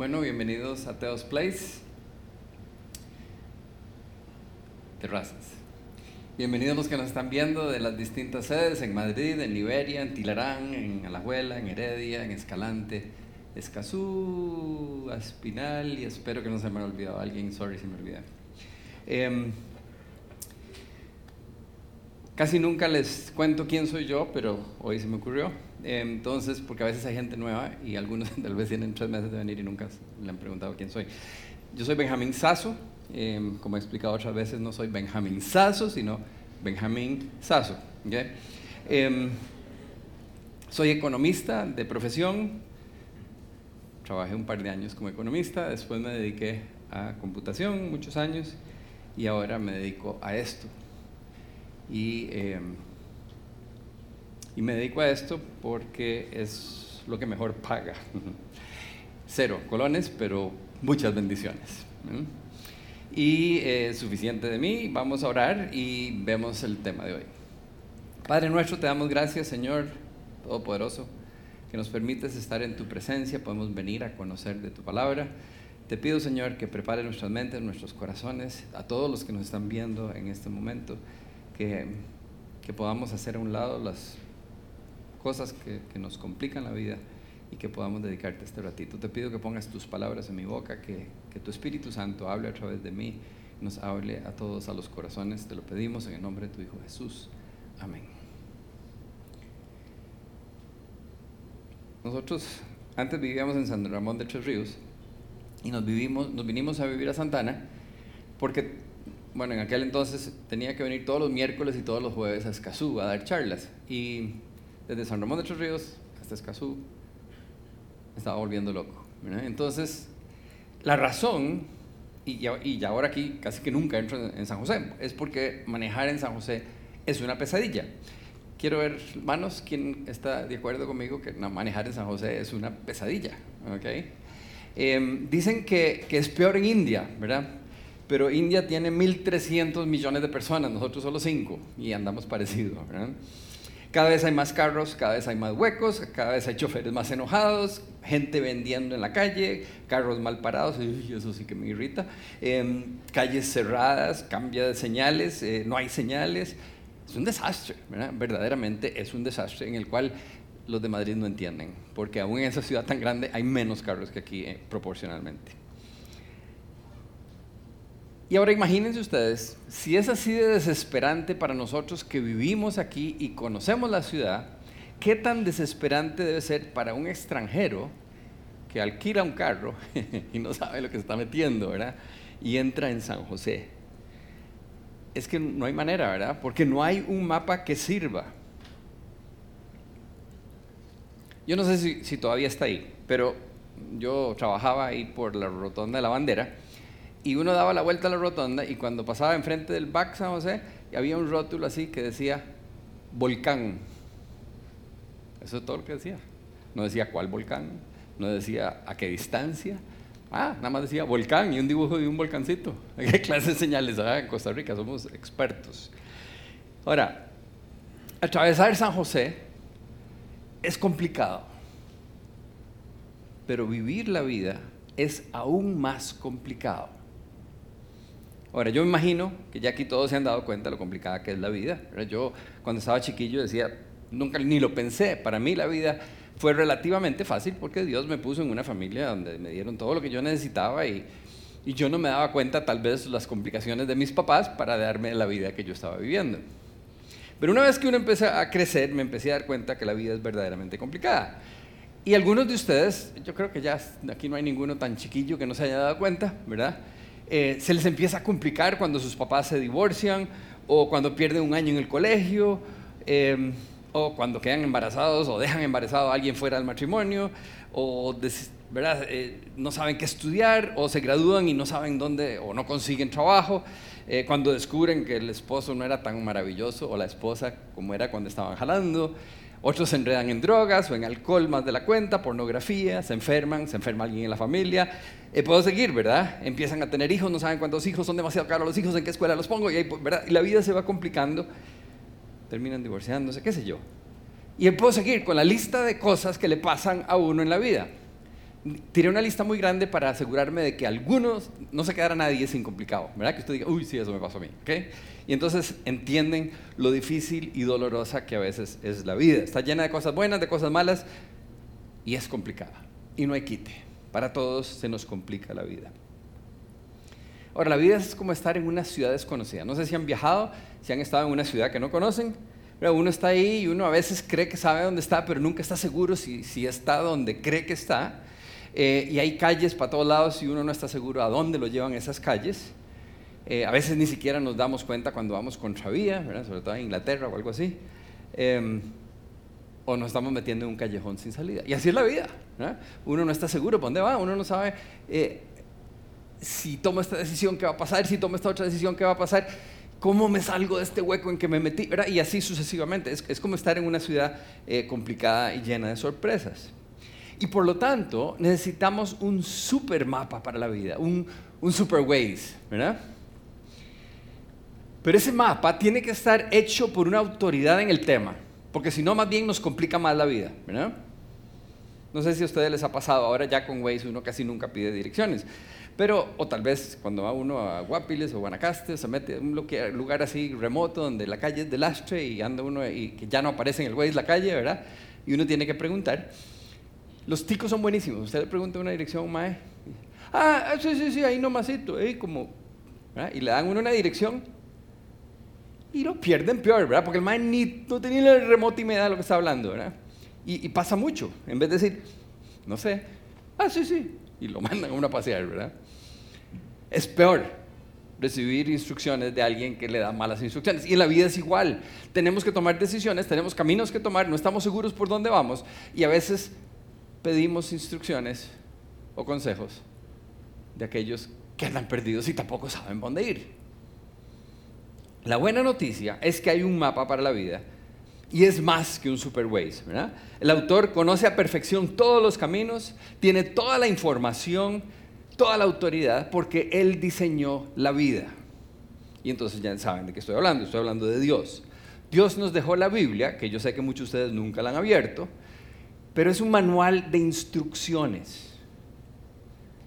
Bueno, bienvenidos a Teos Place. Terrazas. Bienvenidos los que nos están viendo de las distintas sedes en Madrid, en Liberia, en Tilarán, en Alajuela, en Heredia, en Escalante, Escazú, Espinal y espero que no se me haya olvidado alguien, sorry si me olvidé. Em, casi nunca les cuento quién soy yo, pero hoy se me ocurrió. Entonces, porque a veces hay gente nueva y algunos tal vez tienen tres meses de venir y nunca le han preguntado quién soy. Yo soy Benjamín Sasso, em, como he explicado otras veces, no soy Benjamín Sasso, sino Benjamín Sasso. Em, soy economista de profesión, trabajé un par de años como economista, después me dediqué a computación muchos años y ahora me dedico a esto. Y em, y me dedico a esto porque es lo que mejor paga. Cero colones, pero muchas bendiciones. Y es suficiente de mí, vamos a orar y vemos el tema de hoy. Padre nuestro, te damos gracias, Señor Todopoderoso, que nos permites estar en tu presencia, podemos venir a conocer de tu palabra. Te pido, Señor, que prepare nuestras mentes, nuestros corazones, a todos los que nos están viendo en este momento, que, que podamos hacer a un lado las cosas que, nos complican la vida y que podamos dedicarte este ratito. Te pido que pongas tus palabras en mi boca, que, que tu Espíritu Santo hable a través de mí, nos hable a todos, a los corazones. Te lo pedimos en el nombre de tu Hijo Jesús. Amén. Nosotros antes vivíamos en San Ramón de Tres Ríos y nos, vivimos, nos vinimos a vivir a Santana porque, bueno, en aquel entonces tenía que venir todos los miércoles y todos los jueves a Escazú a dar charlas. Y desde San Ramón de Tres Ríos hasta Escazú, estaba volviendo loco. Entonces, la razón, y, y, ahora aquí casi que nunca entro en, San José, es porque manejar en San José es una pesadilla. Quiero ver, hermanos, quién está de acuerdo conmigo que manejar en San José es una pesadilla. ¿okay? Em, dicen que, que, es peor en India, ¿verdad? Pero India tiene 1.300 millones de personas, nosotros solo 5, y andamos parecidos, ¿verdad? Cada vez hay más carros, cada vez hay más huecos, cada vez hay choferes más enojados, gente vendiendo en la calle, carros mal parados, y eso sí que me irrita, em, calles cerradas, cambia de señales, eh, no hay señales. Es un desastre, verdaderamente es un desastre en el cual los de Madrid no entienden, porque aún en esa ciudad tan grande hay menos carros que aquí eh, proporcionalmente. Y ahora imagínense ustedes, si es así de desesperante para nosotros que vivimos aquí y conocemos la ciudad, ¿qué tan desesperante debe ser para un extranjero que alquila un carro y no sabe lo que se está metiendo, ¿verdad? Y entra en San José. Es que no hay manera, ¿verdad? Porque no hay un mapa que sirva. Yo no sé si, si todavía está ahí, pero yo trabajaba ahí por la rotonda de la bandera y uno daba la vuelta a la rotonda y cuando pasaba enfrente del BAC San José, había un rótulo así que decía volcán. Eso es todo lo que decía. No decía cuál volcán, no decía a qué distancia. Ah, nada más decía volcán y un dibujo de un volcancito. ¿Qué clase de señales? Ah, en Costa Rica somos expertos. Ahora, atravesar San José es complicado, pero vivir la vida es aún más complicado. Ahora, yo me imagino que ya aquí todos se han dado cuenta de lo complicada que es la vida. Yo cuando estaba chiquillo decía, nunca ni lo pensé, para mí la vida fue relativamente fácil porque Dios me puso en una familia donde me dieron todo lo que yo necesitaba y, y yo no me daba cuenta tal vez las complicaciones de mis papás para darme la vida que yo estaba viviendo. Pero una vez que uno empieza a crecer, me empecé a dar cuenta que la vida es verdaderamente complicada. Y algunos de ustedes, yo creo que ya aquí no hay ninguno tan chiquillo que no se haya dado cuenta, ¿verdad? Eh, se les empieza a complicar cuando sus papás se divorcian o cuando pierden un año en el colegio em, o cuando quedan embarazados o dejan embarazado a alguien fuera del matrimonio o ¿verdad? Eh, no saben qué estudiar o se gradúan y no saben dónde o no consiguen trabajo. Eh, cuando descubren que el esposo no era tan maravilloso o la esposa como era cuando estaban jalando. Otros se enredan en drogas o en alcohol más de la cuenta, pornografía, se enferman, se enferma alguien en la familia. Eh, puedo seguir, ¿verdad? Empiezan a tener hijos, no saben cuántos hijos, son demasiado caros los hijos, en qué escuela los pongo, y, y la vida se va complicando. Terminan divorciándose, qué sé yo. Y puedo seguir con la lista de cosas que le pasan a uno en la vida. Tiré una lista muy grande para asegurarme de que algunos no se quedara nadie sin complicado, ¿verdad? Que usted diga, uy, sí, eso me pasó a mí, ¿ok? Y entonces entienden lo difícil y dolorosa que a veces es la vida. Está llena de cosas buenas, de cosas malas y es complicada. Y no hay quite. Para todos se nos complica la vida. Ahora, la vida es como estar en una ciudad desconocida. No sé si han viajado, si han estado en una ciudad que no conocen. Pero uno está ahí y uno a veces cree que sabe dónde está, pero nunca está seguro si, si está donde cree que está. Eh, y hay calles para todos lados y uno no está seguro a dónde lo llevan esas calles. Eh, a veces ni siquiera nos damos cuenta cuando vamos contravía, ¿verdad? sobre todo en Inglaterra o algo así. Em, o nos estamos metiendo en un callejón sin salida. Y así es la vida. Uno no está seguro para dónde va, uno no sabe eh, si tomo esta decisión, qué va a pasar, si tomo esta otra decisión, qué va a pasar, cómo me salgo de este hueco en que me metí, ¿verdad? y así sucesivamente. Es, es como estar en una ciudad complicada y llena de sorpresas. Y por lo tanto, necesitamos un super mapa para la vida, un, un super Waze, ¿verdad? Pero ese mapa tiene que estar hecho por una autoridad en el tema, porque si no, más bien nos complica más la vida, ¿verdad? No sé si a ustedes les ha pasado, ahora ya con Waze uno casi nunca pide direcciones, pero, o tal vez cuando va uno a Guapiles o Guanacaste, se mete en un lugar así remoto donde la calle es de lastre y anda uno y que ya no aparece en el Waze la calle, ¿verdad? Y uno tiene que preguntar. Los ticos son buenísimos. Usted le pregunta una dirección, mae. Ah, sí, sí, sí, ahí nomasito, ahí como. Y le dan uno una dirección y lo pierden peor, ¿verdad? Porque el mae ni, no tenía el remoto y me da lo que está hablando, ¿verdad? Y, pasa mucho. En vez de decir, no sé, ah, sí, sí, y lo mandan a uno a pasear, ¿verdad? Es peor recibir instrucciones de alguien que le da malas instrucciones. Y en la vida es igual. Tenemos que tomar decisiones, tenemos caminos que tomar, no estamos seguros por dónde vamos y a veces pedimos instrucciones o consejos de aquellos que andan perdidos y tampoco saben dónde ir. La buena noticia es que hay un mapa para la vida y es más que un. ¿verdad? El autor conoce a perfección todos los caminos, tiene toda la información, toda la autoridad, porque él diseñó la vida. Y entonces ya saben de qué estoy hablando, estoy hablando de Dios. Dios nos dejó la Biblia, que yo sé que muchos de ustedes nunca la han abierto, pero es un manual de instrucciones.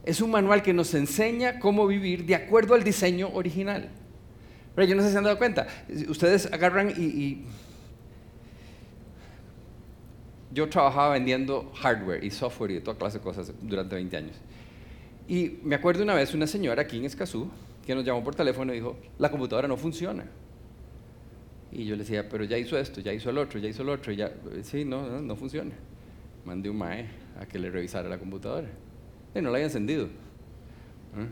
Es un manual que nos enseña cómo vivir de acuerdo al diseño original. Pero yo no sé si se han dado cuenta. Ustedes agarran y, Yo trabajaba vendiendo hardware y software y toda clase de cosas durante 20 años. Y me acuerdo una vez una señora aquí en Escazú que nos llamó por teléfono y dijo, la computadora no funciona. Y yo le decía, pero ya hizo esto, ya hizo el otro, ya hizo el otro, y ya, sí, no, no, no funciona mandé un mae a que le revisara la computadora. Y no la había encendido. ¿Ah?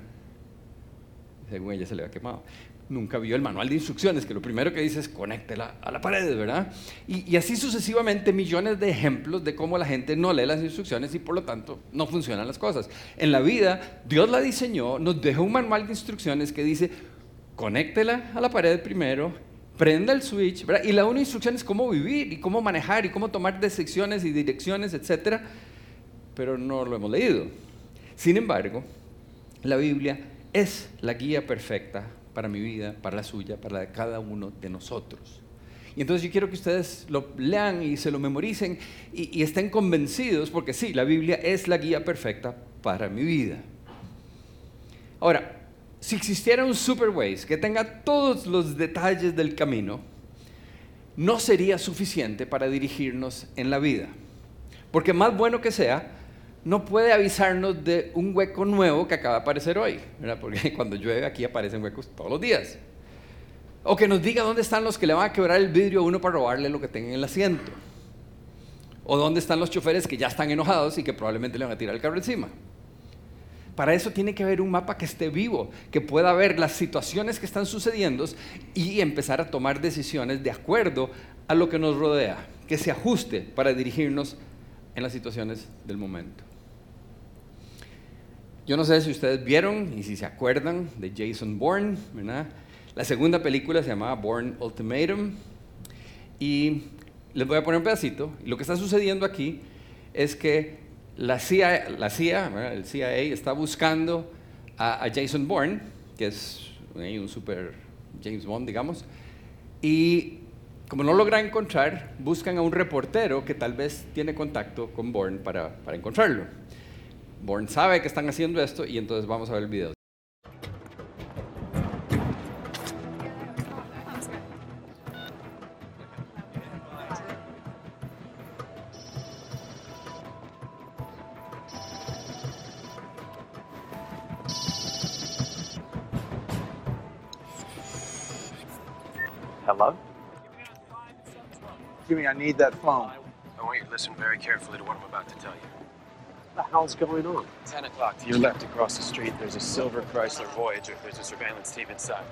Según ella se le había quemado. Nunca vio el manual de instrucciones, que lo primero que dice es conéctela a la pared, ¿verdad? Y, y así sucesivamente millones de ejemplos de cómo la gente no lee las instrucciones y por lo tanto no funcionan las cosas. En la vida, Dios la diseñó, nos dejó un manual de instrucciones que dice, conéctela a la pared primero prenda el switch, y la única instrucción es cómo vivir y cómo manejar y cómo tomar decisiones y direcciones, etc. Pero no lo hemos leído. Sin embargo, la Biblia es la guía perfecta para mi vida, para la suya, para la de cada uno de nosotros. Y entonces yo quiero que ustedes lo lean y se lo memoricen y, y estén convencidos, porque sí, la Biblia es la guía perfecta para mi vida. Ahora, si existiera un Superways que tenga todos los detalles del camino, no sería suficiente para dirigirnos en la vida. Porque más bueno que sea, no puede avisarnos de un hueco nuevo que acaba de aparecer hoy, porque cuando llueve aquí aparecen huecos todos los días. O que nos diga dónde están los que le van a quebrar el vidrio a uno para robarle lo que tenga en el asiento. O dónde están los choferes que ya están enojados y que probablemente le van a tirar el carro encima. Para eso tiene que haber un mapa que esté vivo, que pueda ver las situaciones que están sucediendo y empezar a tomar decisiones de acuerdo a lo que nos rodea, que se ajuste para dirigirnos en las situaciones del momento. Yo no sé si ustedes vieron y si se acuerdan de Jason Bourne, La segunda película se llamaba Bourne Ultimatum y les voy a poner un pedacito. Lo que está sucediendo aquí es que la CIA, el CIA está buscando a, Jason Bourne, que es un super James Bond, digamos, y como no logra encontrar, buscan a un reportero que tal vez tiene contacto con Bourne para, encontrarlo. Born sabe que están haciendo esto y entonces vamos a ver el video. I need that phone. I want you to listen very carefully to what I'm about to tell you. What the hell's going on? 10 o'clock to your left across the street, there's a silver Chrysler Voyager. There's a surveillance team inside.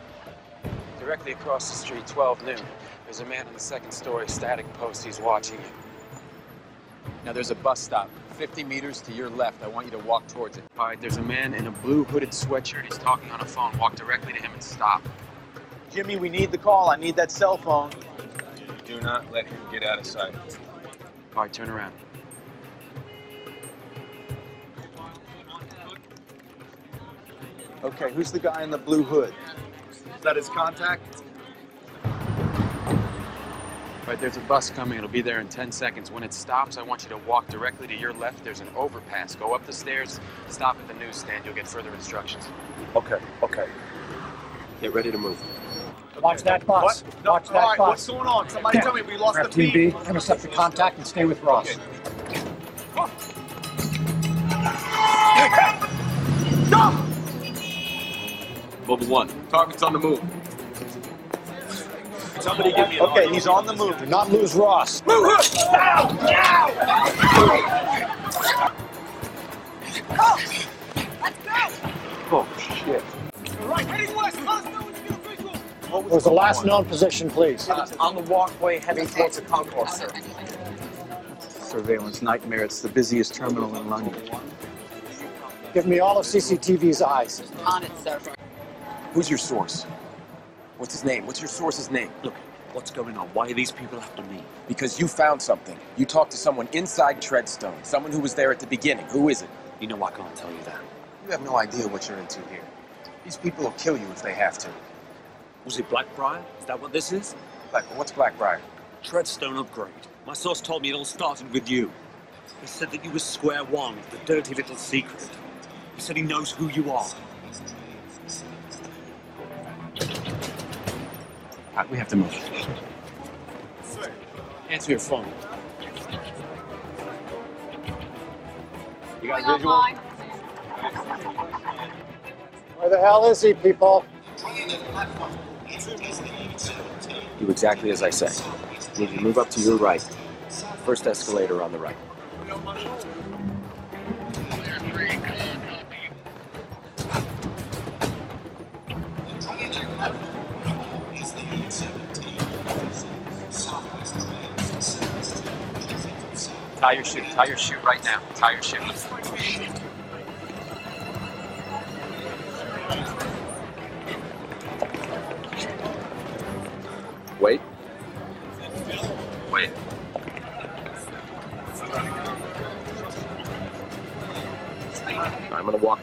Directly across the street, 12 noon, there's a man in the second story static post. He's watching you. Now there's a bus stop 50 meters to your left. I want you to walk towards it. All right, there's a man in a blue hooded sweatshirt. He's talking on a phone. Walk directly to him and stop. Jimmy, we need the call. I need that cell phone. Do not let him get out of sight. All right, turn around. Okay, who's the guy in the blue hood? Is that his contact? All right, there's a bus coming. It'll be there in 10 seconds. When it stops, I want you to walk directly to your left. There's an overpass. Go up the stairs, stop at the newsstand. You'll get further instructions. Okay, okay. Get ready to move. Watch that bus. What? No, Watch that all right, bus. what's going on? Somebody Okay. tell me we lost Grab the Team feed. B, intercept the contact, and stay with Ross. Mobile one. Target's on the move. Somebody give me Okay, he's on the move. Do not lose Ross. Oh, What Was the last known position, please? Uh, on the walkway heading towards the concourse, sir. Surveillance nightmare. It's the busiest terminal in London. Give me all of CCTV's eyes. On it, sir. Who's your source? What's his name? What's your source's name? Look, what's going on? Why are these people after me? Because you found something. You talked to someone inside Treadstone, someone who was there at the beginning. Who is it? You know I can't tell you that. You have no idea what you're into here. These people will kill you if they have to. Was it Blackbriar? Is that what this is? Like, what's Blackbriar? Treadstone upgrade. My source told me it all started with you. He said that you were square one, the dirty little secret. He said he knows who you are. All right, we have to move. Answer your phone. You got a visual? Where the hell is he, people? Do exactly as I say. You need to move up to your right. First escalator on the right. Tie your shoe. Tie your shoe right now. Tie your shoe.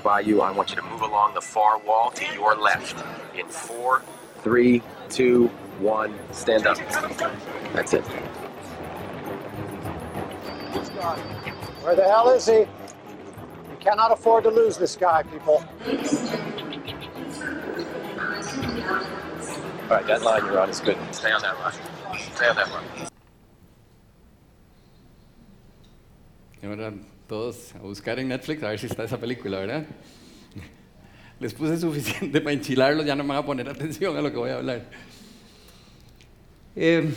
By you. I want you to move along the far wall to your left. In four, three, two, one, stand up. That's it. Where the hell is he? We cannot afford to lose this guy, people. All right, that line you're on is good. Stay on that line. Stay on that line. Y ahora todos a buscar en Netflix a ver si está esa película, ¿verdad? Les puse suficiente para enchilarlos, ya no me van a poner atención a lo que voy a hablar. Eh,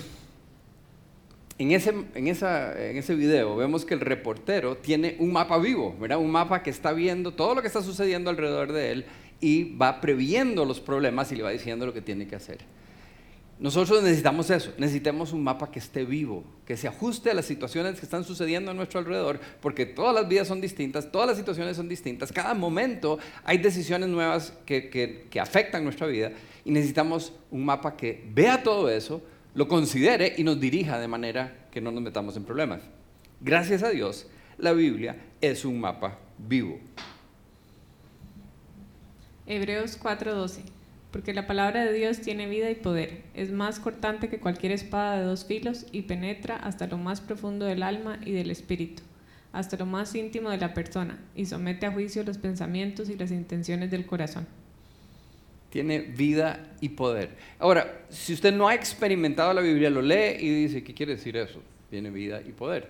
en, ese, en, esa, en ese video vemos que el reportero tiene un mapa vivo, ¿verdad? Un mapa que está viendo todo lo que está sucediendo alrededor de él y va previendo los problemas y le va diciendo lo que tiene que hacer. Nosotros necesitamos eso, necesitamos un mapa que esté vivo, que se ajuste a las situaciones que están sucediendo a nuestro alrededor, porque todas las vidas son distintas, todas las situaciones son distintas, cada momento hay decisiones nuevas que, que, que afectan nuestra vida y necesitamos un mapa que vea todo eso, lo considere y nos dirija de manera que no nos metamos en problemas. Gracias a Dios, la Biblia es un mapa vivo. Hebreos 4:12. Porque la palabra de Dios tiene vida y poder. Es más cortante que cualquier espada de dos filos y penetra hasta lo más profundo del alma y del espíritu, hasta lo más íntimo de la persona y somete a juicio los pensamientos y las intenciones del corazón. Tiene vida y poder. Ahora, si usted no ha experimentado la Biblia, lo lee y dice, ¿qué quiere decir eso? Tiene vida y poder.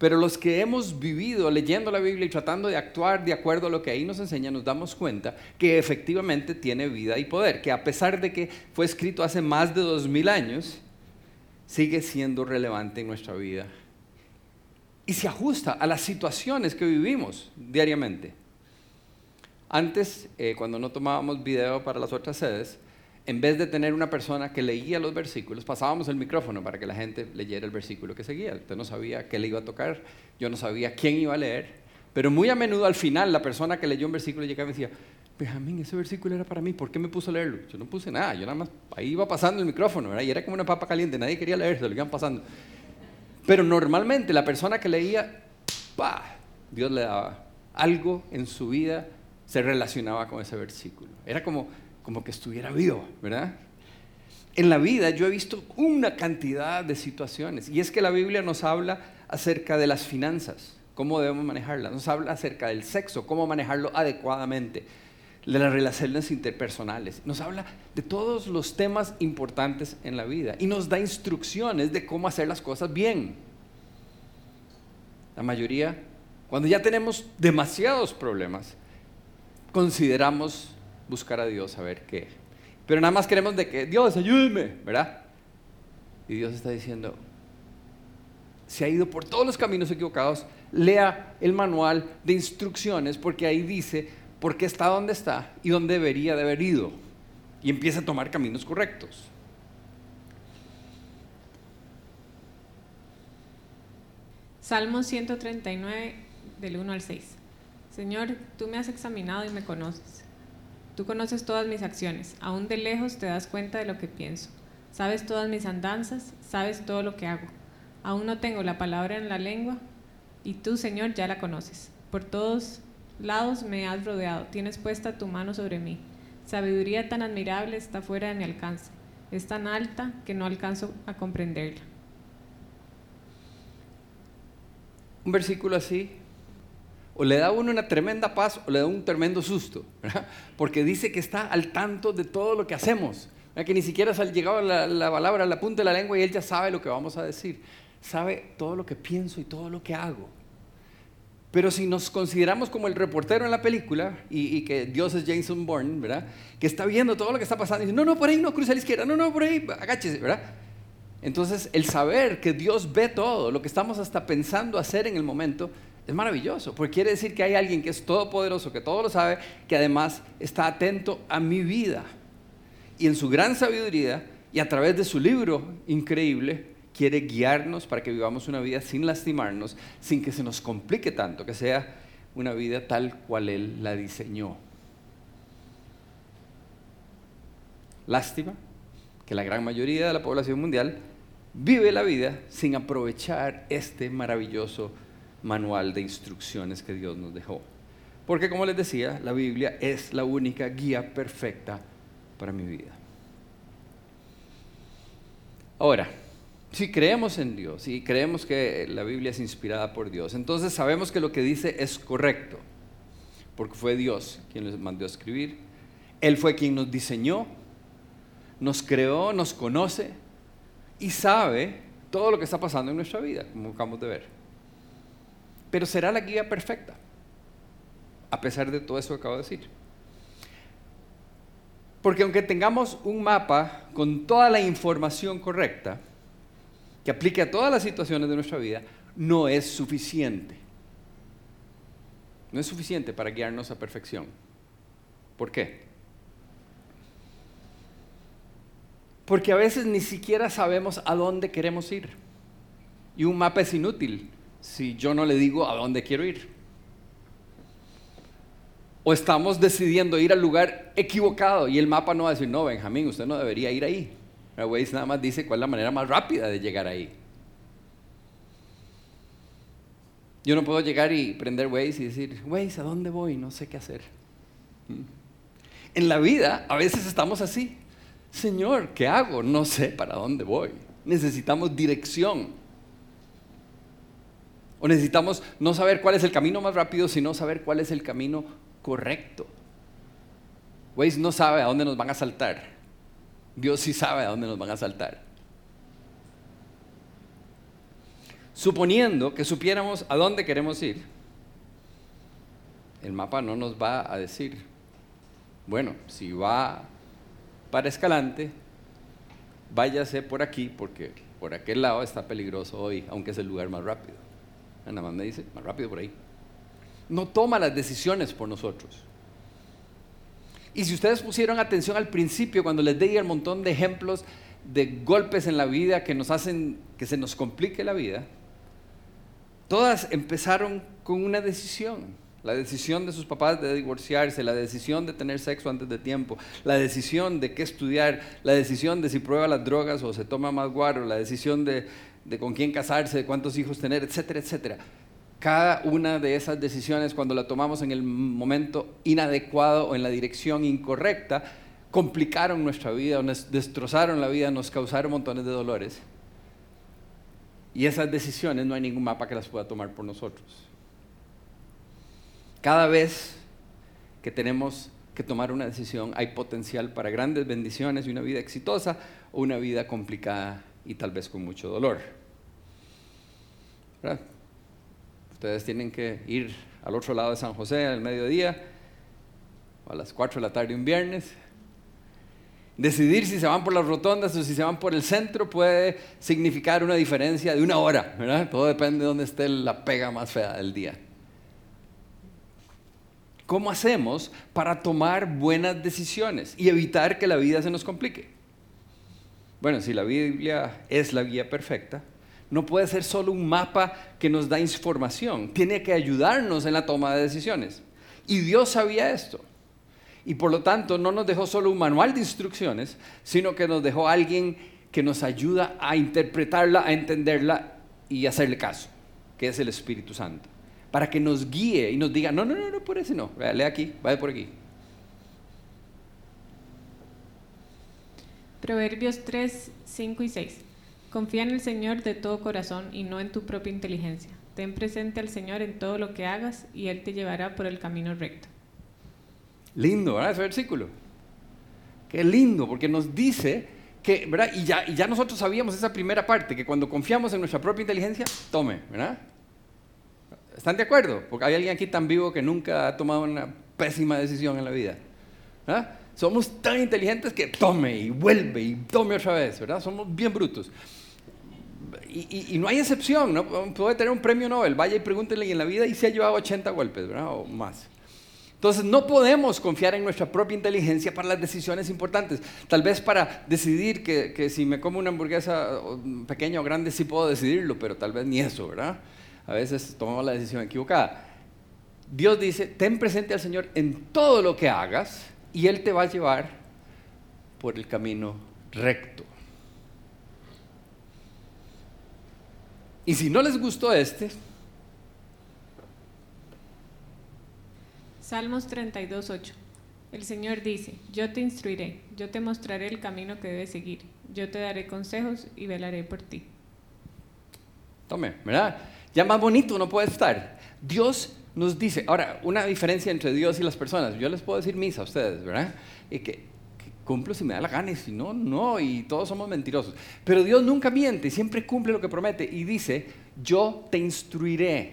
Pero los que hemos vivido leyendo la Biblia y tratando de actuar de acuerdo a lo que ahí nos enseña, nos damos cuenta que efectivamente tiene vida y poder, que a pesar de que fue escrito hace más de dos mil años, sigue siendo relevante en nuestra vida y se ajusta a las situaciones que vivimos diariamente. Antes, eh, cuando no tomábamos video para las otras sedes, en vez de tener una persona que leía los versículos, pasábamos el micrófono para que la gente leyera el versículo que seguía. Usted no sabía qué le iba a tocar, yo no sabía quién iba a leer, pero muy a menudo al final la persona que leyó un versículo llegaba y decía, Benjamín, ese versículo era para mí, ¿por qué me puso a leerlo? Yo no puse nada, yo nada más, ahí iba pasando el micrófono, ¿verdad? Y era como una papa caliente, nadie quería leer, se lo iban pasando. Pero normalmente la persona que leía, ¡pah! Dios le daba algo en su vida, se relacionaba con ese versículo. Era como, como que estuviera vivo, ¿verdad? En la vida yo he visto una cantidad de situaciones y es que la Biblia nos habla acerca de las finanzas, cómo debemos manejarlas, nos habla acerca del sexo, cómo manejarlo adecuadamente, de las relaciones interpersonales, nos habla de todos los temas importantes en la vida y nos da instrucciones de cómo hacer las cosas bien. La mayoría, cuando ya tenemos demasiados problemas, consideramos buscar a Dios a ver qué. Pero nada más queremos de que Dios ayúdeme, ¿verdad? Y Dios está diciendo, se ha ido por todos los caminos equivocados, lea el manual de instrucciones porque ahí dice por qué está donde está y dónde debería de haber ido. Y empieza a tomar caminos correctos. Salmo 139, del 1 al 6. Señor, tú me has examinado y me conoces. Tú conoces todas mis acciones, aún de lejos te das cuenta de lo que pienso. Sabes todas mis andanzas, sabes todo lo que hago. Aún no tengo la palabra en la lengua y tú, Señor, ya la conoces. Por todos lados me has rodeado, tienes puesta tu mano sobre mí. Sabiduría tan admirable está fuera de mi alcance, es tan alta que no alcanzo a comprenderla. Un versículo así, o le da a uno una tremenda paz o le da un tremendo susto, ¿verdad? porque dice que está al tanto de todo lo que hacemos, ¿verdad? que ni siquiera ha llegado la, la palabra a la punta de la lengua y él ya sabe lo que vamos a decir, sabe todo lo que pienso y todo lo que hago. Pero si nos consideramos como el reportero en la película y, y, que Dios es Jason Bourne, ¿verdad? Que está viendo todo lo que está pasando y dice, no, no, por ahí no, cruce a la izquierda, no, no, por ahí, agáchese, ¿verdad? Entonces, el saber que Dios ve todo, lo que estamos hasta pensando hacer en el momento, es maravilloso, porque quiere decir que hay alguien que es todopoderoso, que todo lo sabe, que además está atento a mi vida. Y en su gran sabiduría y a través de su libro increíble, quiere guiarnos para que vivamos una vida sin lastimarnos, sin que se nos complique tanto, que sea una vida tal cual Él la diseñó. Lástima que la gran mayoría de la población mundial vive la vida sin aprovechar este maravilloso manual de instrucciones que Dios nos dejó. Porque como les decía, la Biblia es la única guía perfecta para mi vida. Ahora, si creemos en Dios y creemos que la Biblia es inspirada por Dios, entonces sabemos que lo que dice es correcto, porque fue Dios quien les mandó a escribir. Él fue quien nos diseñó, nos creó, nos conoce y sabe todo lo que está pasando en nuestra vida, como acabamos de ver. Pero será la guía perfecta, a pesar de todo eso que acabo de decir. Porque aunque tengamos un mapa con toda la información correcta, que aplique a todas las situaciones de nuestra vida, no es suficiente. No es suficiente para guiarnos a perfección. ¿Por qué? Porque a veces ni siquiera sabemos a dónde queremos ir. Y un mapa es inútil si yo no le digo a dónde quiero ir. O estamos decidiendo ir al lugar equivocado y el mapa no va a decir, no, Benjamín, usted no debería ir ahí. Waze nada más dice cuál es la manera más rápida de llegar ahí. Yo no puedo llegar y prender Waze y decir, Waze, ¿a dónde voy? No sé qué hacer. ¿Mm? En la vida a veces estamos así. Señor, ¿qué hago? No sé para dónde voy. Necesitamos dirección. O necesitamos no saber cuál es el camino más rápido, sino saber cuál es el camino correcto. Waze no sabe a dónde nos van a saltar. Dios sí sabe a dónde nos van a saltar. Suponiendo que supiéramos a dónde queremos ir, el mapa no nos va a decir, bueno, si va para Escalante, váyase por aquí porque por aquel lado está peligroso hoy, aunque es el lugar más rápido. Nada más dice, más rápido por ahí. No toma las decisiones por nosotros. Y si ustedes pusieron atención al principio, cuando les di el montón de ejemplos de golpes en la vida que nos hacen que se nos complique la vida, todas empezaron con una decisión. La decisión de sus papás de divorciarse, la decisión de tener sexo antes de tiempo, la decisión de qué estudiar, la decisión de si prueba las drogas o se toma más guaro, la decisión de, de con quién casarse, de cuántos hijos tener, etcétera, etcétera. Cada una de esas decisiones, cuando la tomamos en el momento inadecuado o en la dirección incorrecta, complicaron nuestra vida, nos destrozaron la vida, nos causaron montones de dolores. Y esas decisiones no hay ningún mapa que las pueda tomar por nosotros. Cada vez que tenemos que tomar una decisión hay potencial para grandes bendiciones y una vida exitosa o una vida complicada y tal vez con mucho dolor. Ustedes tienen que ir al otro lado de San José al mediodía o a las 4 de la tarde un viernes. Decidir si se van por las rotondas o si se van por el centro puede significar una diferencia de una hora. Todo depende de dónde esté la pega más fea del día. ¿Cómo hacemos para tomar buenas decisiones y evitar que la vida se nos complique? Bueno, si la Biblia es la guía perfecta, no puede ser solo un mapa que nos da información, tiene que ayudarnos en la toma de decisiones. Y Dios sabía esto. Y por lo tanto no nos dejó solo un manual de instrucciones, sino que nos dejó alguien que nos ayuda a interpretarla, a entenderla y hacerle caso, que es el Espíritu Santo para que nos guíe y nos diga, no, no, no, no, por ese no, lee aquí, vaya por aquí. Proverbios 3, 5 y 6. Confía en el Señor de todo corazón y no en tu propia inteligencia. Ten presente al Señor en todo lo que hagas y Él te llevará por el camino recto. Lindo, ¿verdad? Ese versículo. Qué lindo, porque nos dice que, ¿verdad? Y ya, y ya nosotros sabíamos esa primera parte, que cuando confiamos en nuestra propia inteligencia, tome, ¿verdad? ¿Están de acuerdo? Porque hay alguien aquí tan vivo que nunca ha tomado una pésima decisión en la vida. ¿verdad? Somos tan inteligentes que tome y vuelve y tome otra vez, ¿verdad? Somos bien brutos. Y, no hay excepción. Puede tener un premio Nobel, vaya y pregúntele en la vida y se ha llevado 80 golpes, ¿verdad? O más. Entonces no podemos confiar en nuestra propia inteligencia para las decisiones importantes. Tal vez para decidir que, que si me como una hamburguesa pequeña o grande sí puedo decidirlo, pero tal vez ni eso, ¿verdad? a veces tomamos la decisión equivocada. Dios dice, ten presente al Señor en todo lo que hagas y Él te va a llevar por el camino recto. Y si no les gustó este, Salmos 32, 8. El Señor dice, yo te instruiré, yo te mostraré el camino que debes seguir, yo te daré consejos y velaré por ti. Tome, ¿verdad? Ya más bonito no puede estar. Dios nos dice, ahora, una diferencia entre Dios y las personas. Yo les puedo decir misa a ustedes, ¿verdad? Y que, cumplo si me da la gana y si no, no, y todos somos mentirosos. Pero Dios nunca miente, siempre cumple lo que promete y dice, yo te instruiré,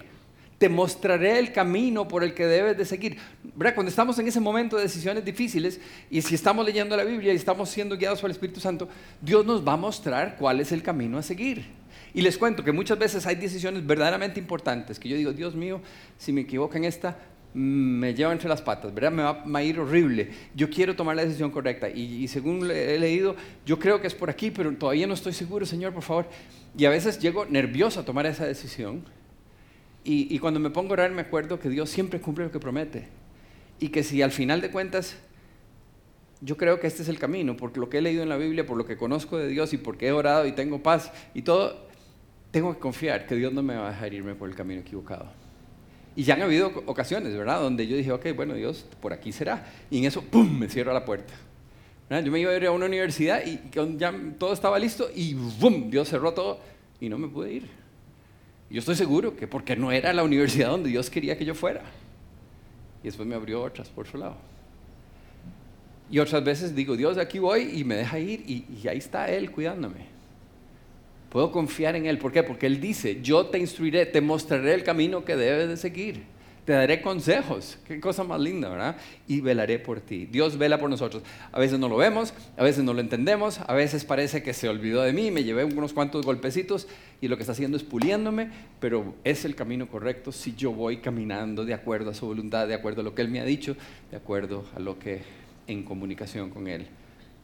te mostraré el camino por el que debes de seguir. ¿Verdad? Cuando estamos en ese momento de decisiones difíciles y si estamos leyendo la Biblia y estamos siendo guiados por el Espíritu Santo, Dios nos va a mostrar cuál es el camino a seguir. Y les cuento que muchas veces hay decisiones verdaderamente importantes que yo digo, Dios mío, si me equivoco en esta, me lleva entre las patas, ¿verdad? Me va, a ir horrible. Yo quiero tomar la decisión correcta. Y, según he leído, yo creo que es por aquí, pero todavía no estoy seguro, Señor, por favor. Y a veces llego nervioso a tomar esa decisión. Y, y cuando me pongo a orar, me acuerdo que Dios siempre cumple lo que promete. Y que si al final de cuentas yo creo que este es el camino, por lo que he leído en la Biblia, por lo que conozco de Dios y porque he orado y tengo paz y todo, tengo que confiar que Dios no me va a dejar irme por el camino equivocado. Y ya han habido ocasiones, ¿verdad? Donde yo dije, ok, bueno, Dios, por aquí será. Y en eso, ¡pum!, me cierro la puerta. Yo me iba a ir a una universidad y ya todo estaba listo y ¡bum!, Dios cerró todo y no me pude ir. Yo estoy seguro que porque no era la universidad donde Dios quería que yo fuera. Y después me abrió otras por su lado. Y otras veces digo, Dios, aquí voy y me deja ir y ahí está Él cuidándome. Puedo confiar en Él. ¿Por qué? Porque Él dice, yo te instruiré, te mostraré el camino que debes de seguir. Te daré consejos. Qué cosa más linda, ¿verdad? Y velaré por ti. Dios vela por nosotros. A veces no lo vemos, a veces no lo entendemos, a veces parece que se olvidó de mí, me llevé unos cuantos golpecitos y lo que está haciendo es puliéndome, pero es el camino correcto si yo voy caminando de acuerdo a su voluntad, de acuerdo a lo que Él me ha dicho, de acuerdo a lo que en comunicación con Él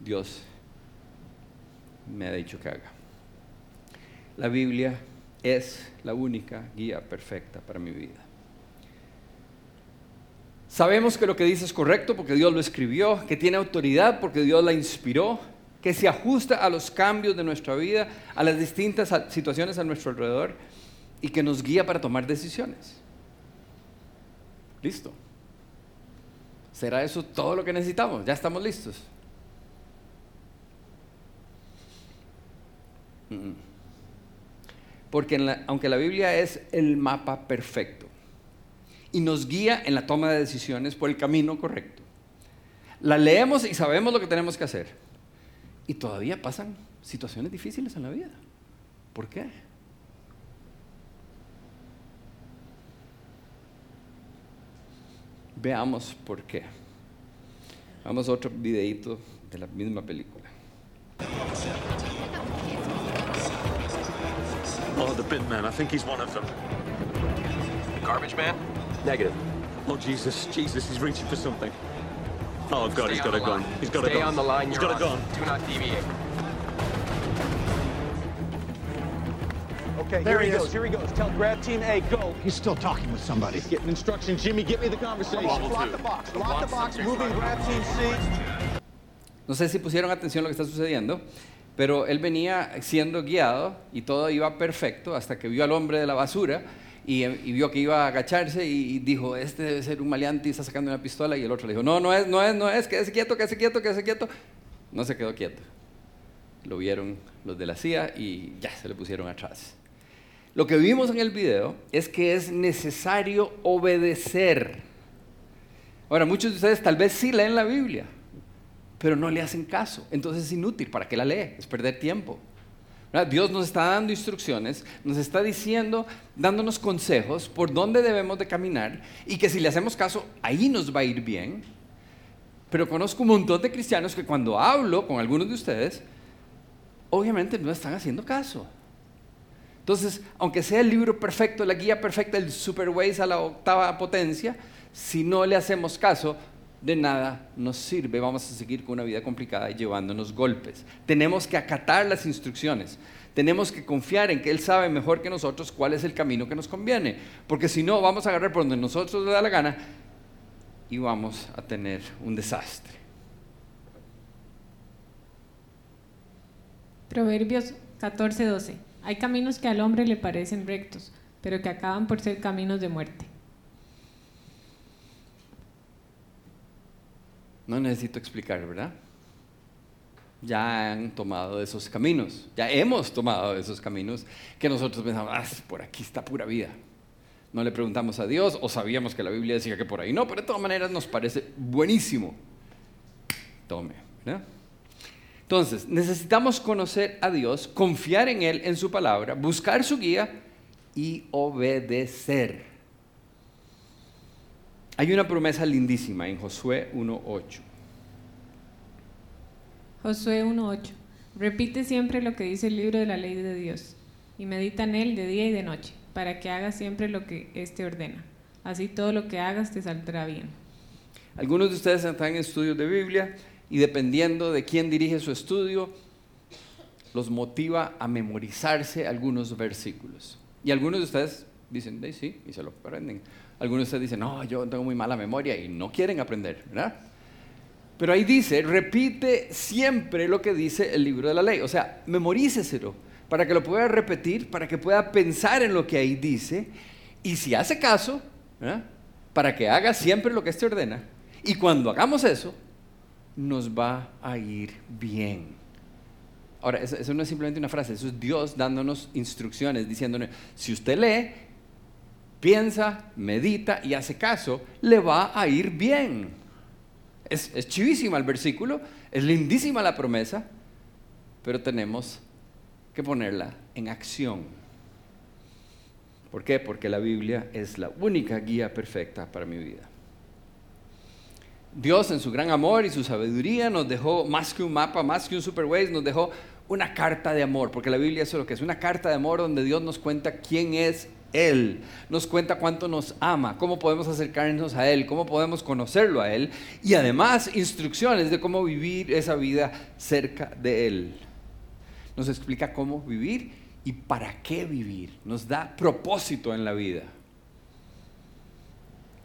Dios me ha dicho que haga. La Biblia es la única guía perfecta para mi vida. Sabemos que lo que dice es correcto porque Dios lo escribió, que tiene autoridad porque Dios la inspiró, que se ajusta a los cambios de nuestra vida, a las distintas situaciones a nuestro alrededor y que nos guía para tomar decisiones. Listo. ¿Será eso todo lo que necesitamos? Ya estamos listos. Porque aunque la Biblia es el mapa perfecto y nos guía en la toma de decisiones por el camino correcto, la leemos y sabemos lo que tenemos que hacer. Y todavía pasan situaciones difíciles en la vida. ¿Por qué? Veamos por qué. Vamos a otro videito de la misma película. Oh, the bin man. I think he's one of them. The garbage man? Negative. Oh, Jesus. Jesus, he's reaching for something. Oh, God, Stay he's on got a the gun. He's got a Stay gun. on the line He's you're got a gun. Do not deviate. Okay, There here he, he goes. Here he goes. Tell grab team A, go. He's still talking with somebody. He's Getting instructions. Jimmy, get me the conversation. Level Lock the box. Lock the box. Box Moving grab team C. No sé si pusieron atención a lo que está sucediendo, pero él venía siendo guiado y todo iba perfecto hasta que vio al hombre de la basura y, vio que iba a agacharse y, y dijo, este debe ser un maleante y está sacando una pistola y el otro le dijo, no, no es, no es, no es, quédese quieto, quédese quieto, quédese quieto. No se quedó quieto. Lo vieron los de la CIA y ya se le pusieron atrás. Lo que vimos en el video es que es necesario obedecer. Ahora, muchos de ustedes tal vez sí leen la Biblia, pero no le hacen caso. Entonces es inútil. ¿Para qué la lee? Es perder tiempo. Dios nos está dando instrucciones, nos está diciendo, dándonos consejos por dónde debemos de caminar y que si le hacemos caso, ahí nos va a ir bien. Pero conozco un montón de cristianos que cuando hablo con algunos de ustedes, obviamente no están haciendo caso. Entonces, aunque sea el libro perfecto, la guía perfecta, el Superways a la octava potencia, si no le hacemos caso, de nada nos sirve. Vamos a seguir con una vida complicada y llevándonos golpes. Tenemos que acatar las instrucciones. Tenemos que confiar en que Él sabe mejor que nosotros cuál es el camino que nos conviene. Porque si no, vamos a agarrar por donde nosotros le da la gana y vamos a tener un desastre. Proverbios 14:12. Hay caminos que al hombre le parecen rectos, pero que acaban por ser caminos de muerte. No necesito explicar, ¿verdad? Ya han tomado esos caminos, ya hemos tomado esos caminos que nosotros pensamos, ah, por aquí está pura vida. No le preguntamos a Dios o sabíamos que la Biblia decía que por ahí no, pero de todas maneras nos parece buenísimo. Tome, ¿verdad? Entonces, necesitamos conocer a Dios, confiar en Él, en su palabra, buscar su guía y obedecer. Hay una promesa lindísima en Josué 1.8. Josué 1:8. Repite siempre lo que dice el libro de la ley de Dios y medita en él de día y de noche, para que hagas siempre lo que éste ordena. Así todo lo que hagas te saldrá bien. Algunos de ustedes están en estudios de Biblia y dependiendo de quién dirige su estudio, los motiva a memorizarse algunos versículos. Y algunos de ustedes dicen, "De, sí, y se lo aprenden. Algunos de ustedes dicen, no, yo tengo muy mala memoria y no quieren aprender, ¿verdad? Pero ahí dice, repite siempre lo que dice el libro de la ley. O sea, memoríceselo para que lo pueda repetir, para que pueda pensar en lo que ahí dice. Y si hace caso, ¿verdad? para que haga siempre lo que éste ordena. Y cuando hagamos eso, nos va a ir bien. Ahora, eso, no es simplemente una frase, eso es Dios dándonos instrucciones, diciéndonos, si usted lee, piensa, medita y hace caso, le va a ir bien. Es, chivísima el versículo, es lindísima la promesa, pero tenemos que ponerla en acción. ¿Por qué? Porque la Biblia es la única guía perfecta para mi vida. Dios en su gran amor y su sabiduría nos dejó más que un mapa, más que un superways, nos dejó una carta de amor, porque la Biblia es lo que es, una carta de amor donde Dios nos cuenta quién es Él, nos cuenta cuánto nos ama, cómo podemos acercarnos a Él, cómo podemos conocerlo a Él y además instrucciones de cómo vivir esa vida cerca de Él. Nos explica cómo vivir y para qué vivir, nos da propósito en la vida.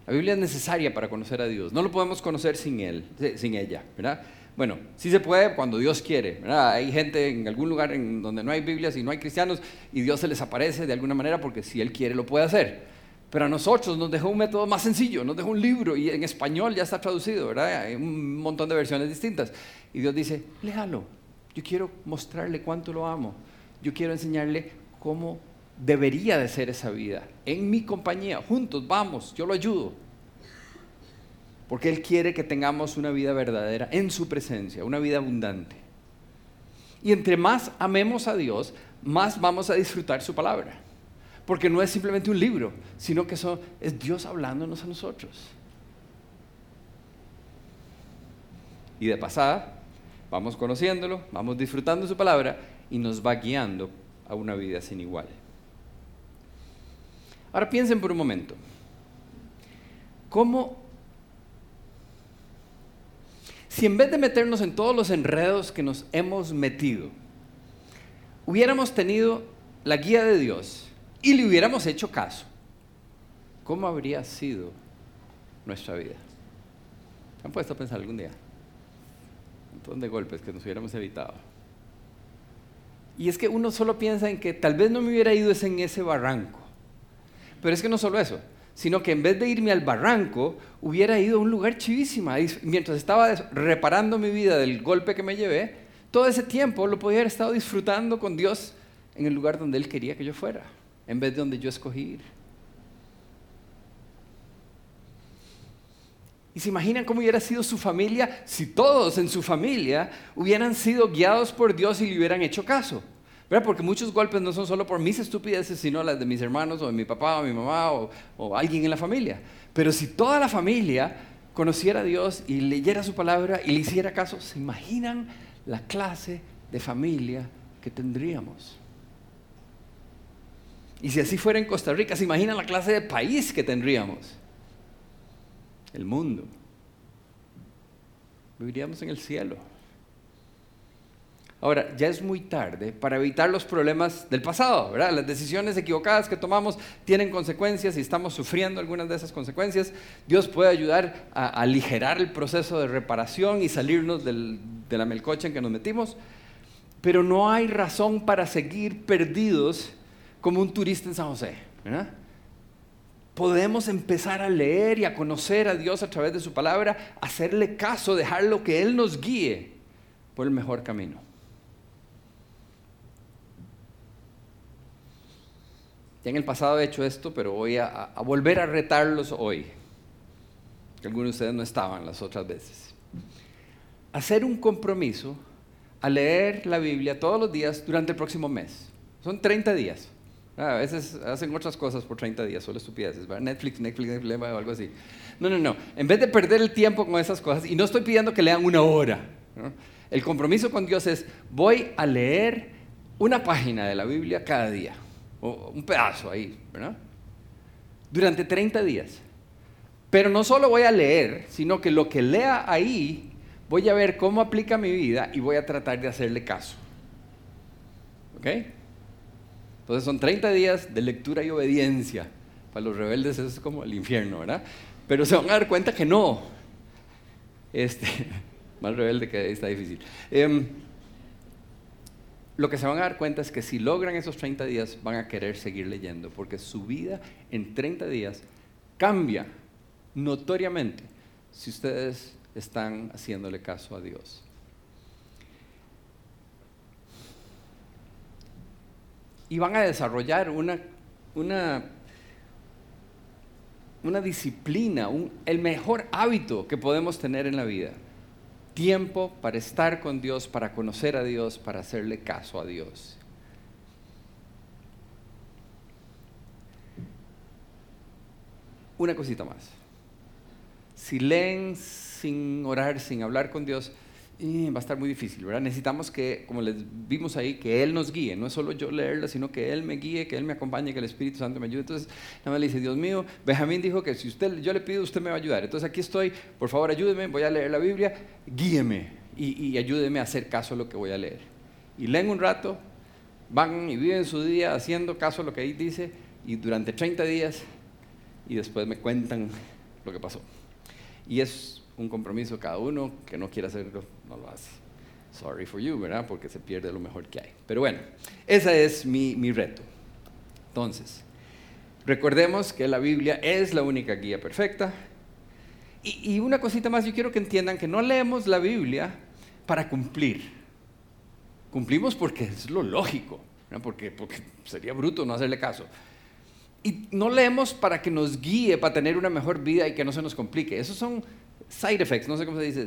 La Biblia es necesaria para conocer a Dios. No lo podemos conocer sin Él, sin ella, ¿verdad? Bueno, sí se puede cuando Dios quiere. Hay gente en algún lugar en donde no hay Biblias y no hay cristianos y Dios se les aparece de alguna manera porque si Él quiere lo puede hacer. Pero a nosotros nos dejó un método más sencillo, nos dejó un libro y en español ya está traducido, ¿verdad? Hay un montón de versiones distintas. Y Dios dice, léalo, yo quiero mostrarle cuánto lo amo, yo quiero enseñarle cómo debería de ser esa vida. En mi compañía, juntos, vamos, yo lo ayudo. Porque Él quiere que tengamos una vida verdadera en su presencia, una vida abundante. Y entre más amemos a Dios, más vamos a disfrutar su palabra. Porque no es simplemente un libro, sino que es Dios hablándonos a nosotros. Y de pasada, vamos conociéndolo, vamos disfrutando su palabra y nos va guiando a una vida sin igual. Ahora piensen por un momento, ¿cómo, si en vez de meternos en todos los enredos que nos hemos metido, hubiéramos tenido la guía de Dios y le hubiéramos hecho caso, ¿cómo habría sido nuestra vida? ¿Se han puesto a pensar algún día? Un montón de golpes que nos hubiéramos evitado. Y es que uno solo piensa en que tal vez no me hubiera ido en ese barranco. Pero es que no solo eso, sino que en vez de irme al barranco, hubiera ido a un lugar chivísima. Mientras estaba reparando mi vida del golpe que me llevé, todo ese tiempo lo podía haber estado disfrutando con Dios en el lugar donde Él quería que yo fuera, en vez de donde yo escogí ir. ¿Y se imaginan cómo hubiera sido su familia si todos en su familia hubieran sido guiados por Dios y le hubieran hecho caso? Porque muchos golpes no son solo por mis estupideces, sino las de mis hermanos o de mi papá o mi mamá o, o alguien en la familia. Pero si toda la familia conociera a Dios y leyera su palabra y le hiciera caso, ¿se imaginan la clase de familia que tendríamos? Y si así fuera en Costa Rica, ¿se imaginan la clase de país que tendríamos? El mundo. Viviríamos en el cielo. Ahora, ya es muy tarde para evitar los problemas del pasado, ¿verdad? Las decisiones equivocadas que tomamos tienen consecuencias y estamos sufriendo algunas de esas consecuencias. Dios puede ayudar a, aligerar el proceso de reparación y salirnos del, de la melcocha en que nos metimos, pero no hay razón para seguir perdidos como un turista en San José, ¿verdad? Podemos empezar a leer y a conocer a Dios a través de su palabra, hacerle caso, dejarlo que Él nos guíe por el mejor camino. Ya en el pasado he hecho esto, pero voy a, volver a retarlos hoy. Algunos de ustedes no estaban las otras veces. Hacer un compromiso a leer la Biblia todos los días durante el próximo mes. Son 30 días. A veces hacen otras cosas por 30 días, solo estupideces, ¿verdad? Netflix, Netflix, Netflix, o algo así. No, no, no. En vez de perder el tiempo con esas cosas, y no estoy pidiendo que lean una hora, el compromiso con Dios es, voy a leer una página de la Biblia cada día un pedazo ahí, ¿verdad? Durante 30 días. Pero no solo voy a leer, sino que lo que lea ahí, voy a ver cómo aplica mi vida y voy a tratar de hacerle caso. ¿Ok? Entonces son 30 días de lectura y obediencia. Para los rebeldes eso es como el infierno, ¿verdad? Pero se van a dar cuenta que no. Este, más rebelde que está difícil. Eh, lo que se van a dar cuenta es que si logran esos 30 días van a querer seguir leyendo, porque su vida en 30 días cambia notoriamente si ustedes están haciéndole caso a Dios. y van a desarrollar una, una, una disciplina, el mejor hábito que podemos tener en la vida. Tiempo para estar con Dios, para conocer a Dios, para hacerle caso a Dios. Una cosita más. Si leen sin orar, sin hablar con Dios, eh, va a estar muy difícil, ¿verdad? Necesitamos que, como les vimos ahí, que Él nos guíe. No es solo yo leerla, sino que Él me guíe, que Él me acompañe, que el Espíritu Santo me ayude. Entonces, nada más le dice, Dios mío, Benjamín dijo que si usted, yo le pido, usted me va a ayudar. Entonces aquí estoy, por favor ayúdeme, voy a leer la Biblia, guíeme y, y ayúdeme a hacer caso a lo que voy a leer. Y leen un rato, van y viven su día haciendo caso a lo que ahí dice, y durante 30 días, y después me cuentan lo que pasó. Y es un compromiso cada uno que no quiere hacerlo, no lo hace. Sorry for you, ¿verdad? Porque se pierde lo mejor que hay. Pero bueno, ese es mi, mi reto. Entonces, recordemos que la Biblia es la única guía perfecta. Y, y una cosita más, yo quiero que entiendan que no leemos la Biblia para cumplir. Cumplimos porque es lo lógico, ¿verdad? porque, porque sería bruto no hacerle caso. Y no leemos para que nos guíe, para tener una mejor vida y que no se nos complique. Esos son side effects, no sé cómo se dice.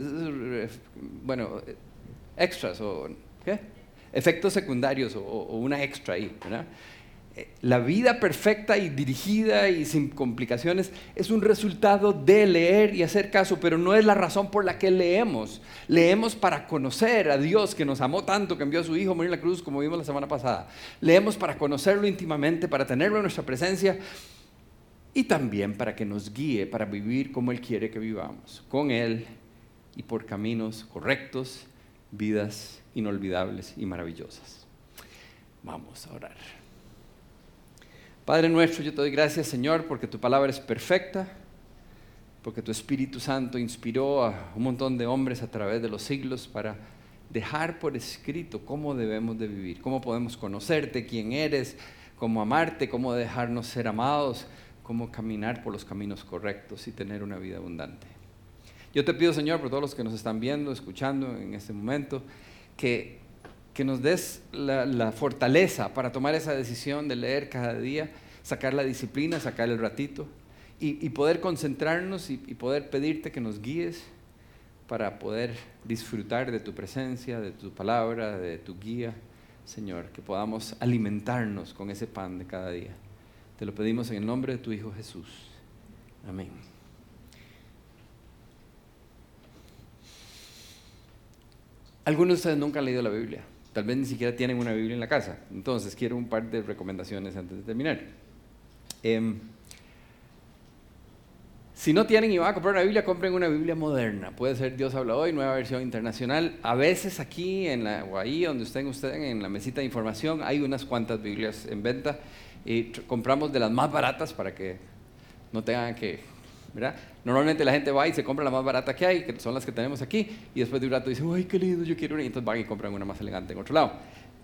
Bueno, extras o ¿qué? Efectos secundarios o, o una extra ahí, ¿verdad? Eh, La vida perfecta y dirigida y sin complicaciones es un resultado de leer y hacer caso, pero no es la razón por la que leemos. Leemos para conocer a Dios que nos amó tanto, que envió a su Hijo a morir en la cruz, como vimos la semana pasada. Leemos para conocerlo íntimamente, para tenerlo en nuestra presencia y también para que nos guíe para vivir como Él quiere que vivamos, con Él y por caminos correctos, vidas inolvidables y maravillosas. Vamos a orar. Padre nuestro, yo te doy gracias, Señor, porque tu palabra es perfecta, porque tu Espíritu Santo inspiró a un montón de hombres a través de los siglos para dejar por escrito cómo debemos de vivir, cómo podemos conocerte, quién eres, cómo amarte, cómo dejarnos ser amados, cómo caminar por los caminos correctos y tener una vida abundante. Yo te pido, Señor, por todos los que nos están viendo, escuchando en este momento, que, que nos des la, fortaleza para tomar esa decisión de leer cada día, sacar la disciplina, sacar el ratito y, y poder concentrarnos y poder pedirte que nos guíes para poder disfrutar de tu presencia, de tu palabra, de tu guía, Señor, que podamos alimentarnos con ese pan de cada día. Te lo pedimos en el nombre de tu Hijo Jesús. Amén. Algunos de ustedes nunca han leído la Biblia. Tal vez ni siquiera tienen una Biblia en la casa. Entonces, quiero un par de recomendaciones antes de terminar. Em, si no tienen y van a comprar una Biblia, compren una Biblia moderna. Puede ser Dios habla hoy, nueva versión internacional. A veces aquí en la, o ahí donde estén ustedes en la mesita de información hay unas cuantas Biblias en venta y compramos de las más baratas para que no tengan que, ¿verdad? Normalmente la gente va y se compra la más barata que hay, que son las que tenemos aquí, y después de un rato dicen, ¡ay, qué lindo, yo quiero una! Y entonces van y compran una más elegante en otro lado.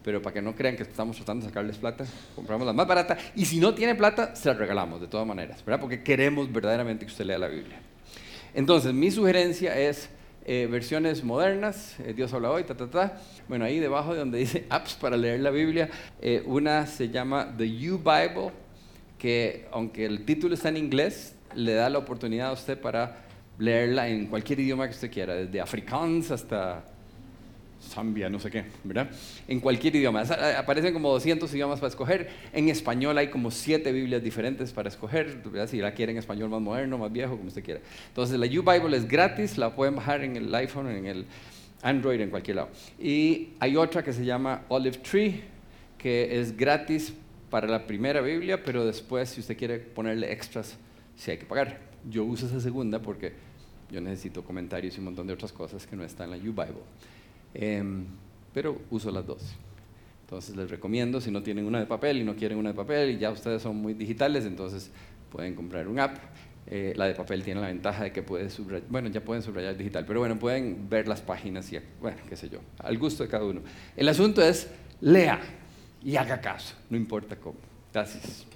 Pero para que no crean que estamos tratando de sacarles plata, compramos la más barata, y si no tiene plata, se la regalamos de todas maneras, ¿verdad? Porque queremos verdaderamente que usted lea la Biblia. Entonces, mi sugerencia es eh, versiones modernas, eh, Dios habla hoy, ta, ta, ta. Bueno, ahí debajo de donde dice apps para leer la Biblia, eh, una se llama The You Bible, que aunque el título está en inglés, le da la oportunidad a usted para leerla en cualquier idioma que usted quiera, desde afrikaans hasta Zambia, no sé qué, ¿verdad? En cualquier idioma. Aparecen como 200 idiomas para escoger. En español hay como 7 Biblias diferentes para escoger, ¿verdad? si la quiere en español más moderno, más viejo, como usted quiera. Entonces la U-Bible es gratis, la pueden bajar en el iPhone, en el Android, en cualquier lado. Y hay otra que se llama Olive Tree, que es gratis para la primera Biblia, pero después si usted quiere ponerle extras, sí hay que pagar. Yo uso esa segunda porque yo necesito comentarios y un montón de otras cosas que no están en la U-Bible. Em, pero uso las dos. Entonces les recomiendo, si no tienen una de papel y no quieren una de papel y ya ustedes son muy digitales, entonces pueden comprar un app. Eh, la de papel tiene la ventaja de que puede subrayar, bueno, ya pueden subrayar digital, pero bueno, pueden ver las páginas y, bueno, qué sé yo, al gusto de cada uno. El asunto es, lea y haga caso, no importa cómo. Gracias.